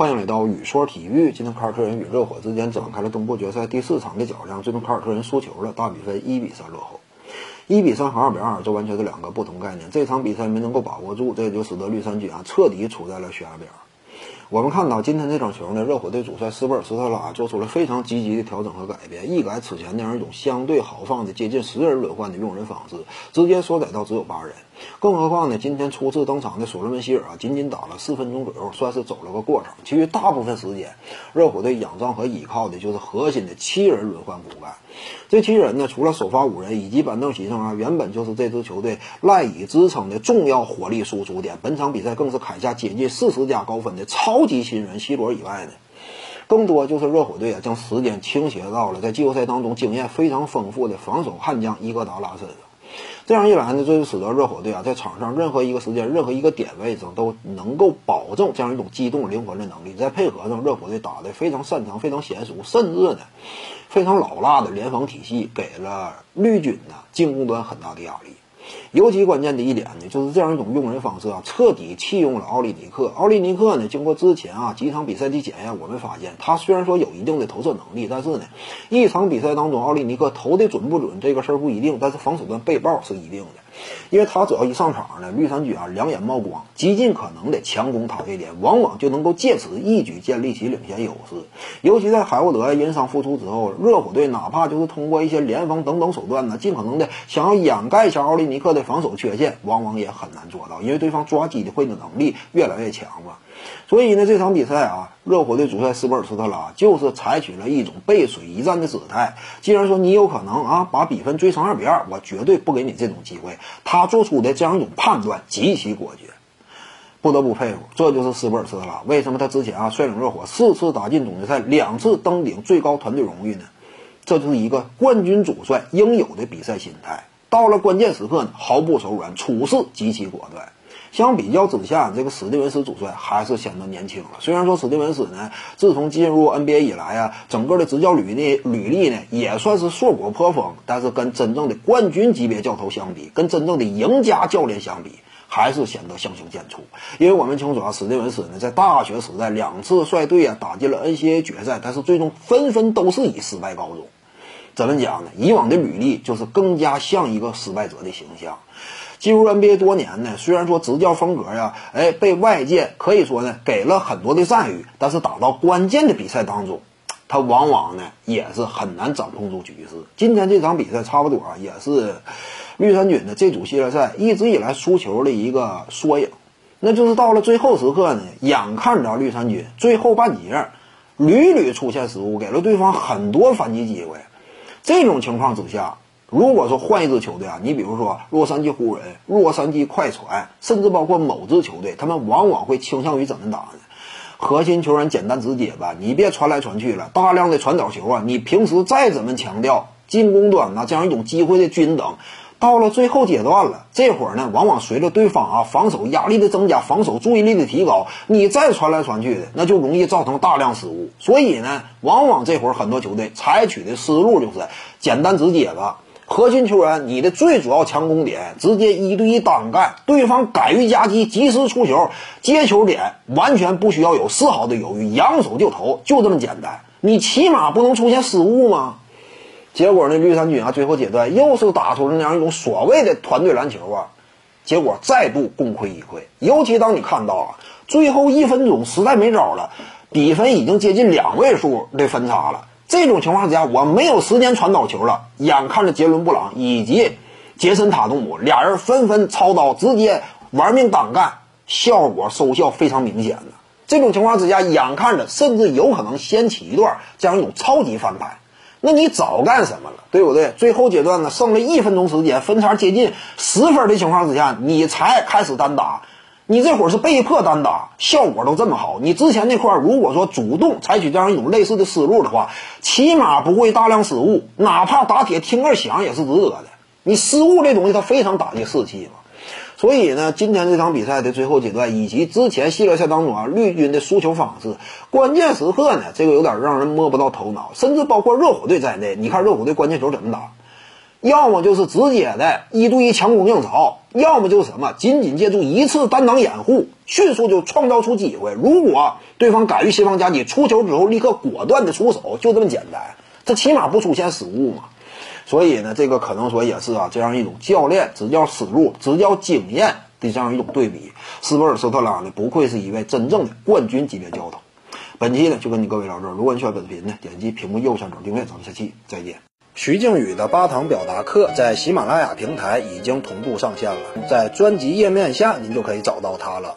欢迎来到雨说体育。今天凯尔特人与热火之间展开了东部决赛第四场的较量，最终凯尔特人输球了，大比分一比三落后。一比三和二比二，这完全是两个不同概念。这场比赛没能够把握住，这也就使得绿衫军啊彻底处在了悬崖边。我们看到今天这场球呢，热火队主帅斯波尔斯特拉做出了非常积极的调整和改变，一改此前那样一种相对豪放的接近十人轮换的用人方式，直接缩窄到只有八人。更何况呢，今天初次登场的索罗门希尔啊，仅仅打了四分钟左右，算是走了个过场。其余大部分时间，热火队仰仗和依靠的就是核心的七人轮换骨干。这七人呢，除了首发五人以及板凳席上啊，原本就是这支球队赖以支撑的重要火力输出点。本场比赛更是砍下接近四十加高分的超级新人希罗以外呢，更多就是热火队啊，将时间倾斜到了在季后赛当中经验非常丰富的防守悍将伊戈达拉身上。这样一来呢，这就使得热火队啊，在场上任何一个时间、任何一个点位上都能够保证这样一种机动灵活的能力。在配合上热火队打的非常擅长、非常娴熟，甚至呢非常老辣的联防体系，给了绿军呢进攻端很大的压力。尤其关键的一点呢，就是这样一种用人方式啊，彻底弃用了奥利尼克。奥利尼克呢，经过之前啊几场比赛的检验，我们发现他虽然说有一定的投射能力，但是呢，一场比赛当中奥利尼克投的准不准这个事儿不一定，但是防守端被爆是一定的。因为他只要一上场呢，绿衫军啊两眼冒光，极尽可能的强攻他这点，往往就能够借此一举建立起领先优势。尤其在海沃德因伤复出之后，热火队哪怕就是通过一些联防等等手段呢，尽可能的想要掩盖一下奥利尼克的防守缺陷，往往也很难做到，因为对方抓机会的能力越来越强了。所以呢，这场比赛啊，热火队主帅斯波尔斯特拉就是采取了一种背水一战的姿态。既然说你有可能啊把比分追成二比二，我绝对不给你这种机会。他做出的这样一种判断极其果决，不得不佩服。这就是斯波尔斯特拉。为什么他之前啊率领热火四次打进总决赛，两次登顶最高团队荣誉呢？这就是一个冠军主帅应有的比赛心态。到了关键时刻，毫不手软，处事极其果断。相比较之下，这个史蒂文斯主帅还是显得年轻了。虽然说史蒂文斯呢，自从进入 NBA 以来啊，整个的执教履历履历呢也算是硕果颇丰，但是跟真正的冠军级别教头相比，跟真正的赢家教练相比，还是显得相形见绌。因为我们清楚啊，史蒂文斯呢在大学时代两次率队啊打进了 NCAA 决赛，但是最终纷纷都是以失败告终。怎么讲呢？以往的履历就是更加像一个失败者的形象。进入 NBA 多年呢，虽然说执教风格呀，哎，被外界可以说呢给了很多的赞誉，但是打到关键的比赛当中，他往往呢也是很难掌控住局势。今天这场比赛差不多啊，也是绿衫军的这组系列赛一直以来输球的一个缩影。那就是到了最后时刻呢，眼看着绿衫军最后半截屡屡出现失误，给了对方很多反击机会。这种情况之下。如果说换一支球队啊，你比如说洛杉矶湖人、洛杉矶快船，甚至包括某支球队，他们往往会倾向于怎么打呢？核心球员简单直接吧，你别传来传去了，大量的传导球啊，你平时再怎么强调进攻端呢这样一种机会的均等，到了最后阶段了，这会儿呢，往往随着对方啊防守压力的增加，防守注意力的提高，你再传来传去的，那就容易造成大量失误。所以呢，往往这会儿很多球队采取的思路就是简单直接吧。核心球员，你的最主要强攻点，直接一对一单干，对方敢于夹击，及时出球，接球点完全不需要有丝毫的犹豫，扬手就投，就这么简单。你起码不能出现失误吗？结果呢，绿衫军啊，最后阶段又是打出了那样一种所谓的团队篮球啊，结果再度功亏一篑。尤其当你看到啊，最后一分钟实在没招了，比分已经接近两位数的分差了。这种情况之下，我没有时间传导球了。眼看着杰伦布朗以及杰森塔图姆俩人纷纷操刀，直接玩命单干，效果收效非常明显的。这种情况之下，眼看着甚至有可能掀起一段这样一种超级翻盘。那你早干什么了，对不对？最后阶段呢，剩了一分钟时间，分差接近十分的情况之下，你才开始单打。你这会儿是被迫单打，效果都这么好。你之前那块如果说主动采取这样一种类似的思路的话，起码不会大量失误，哪怕打铁听个响也是值得的。你失误这东西它非常打击士气嘛。所以呢，今天这场比赛的最后阶段以及之前系列赛当中啊，绿军的输球方式，关键时刻呢，这个有点让人摸不到头脑，甚至包括热火队在内。你看热火队关键球怎么打？要么就是直接的一对一强攻硬抄，要么就是什么仅仅借助一次单挡掩护，迅速就创造出机会。如果对方敢于协防夹击，出球之后立刻果断的出手，就这么简单。这起码不出现失误嘛。所以呢，这个可能说也是啊，这样一种教练执教思路、执教经验的这样一种对比。斯波尔斯特拉呢，不愧是一位真正的冠军级别教头。本期呢就跟你各位聊这儿，如果你喜欢本视频呢，点击屏幕右上角订阅，咱们下期再见。徐静宇的八堂表达课在喜马拉雅平台已经同步上线了，在专辑页面下您就可以找到它了。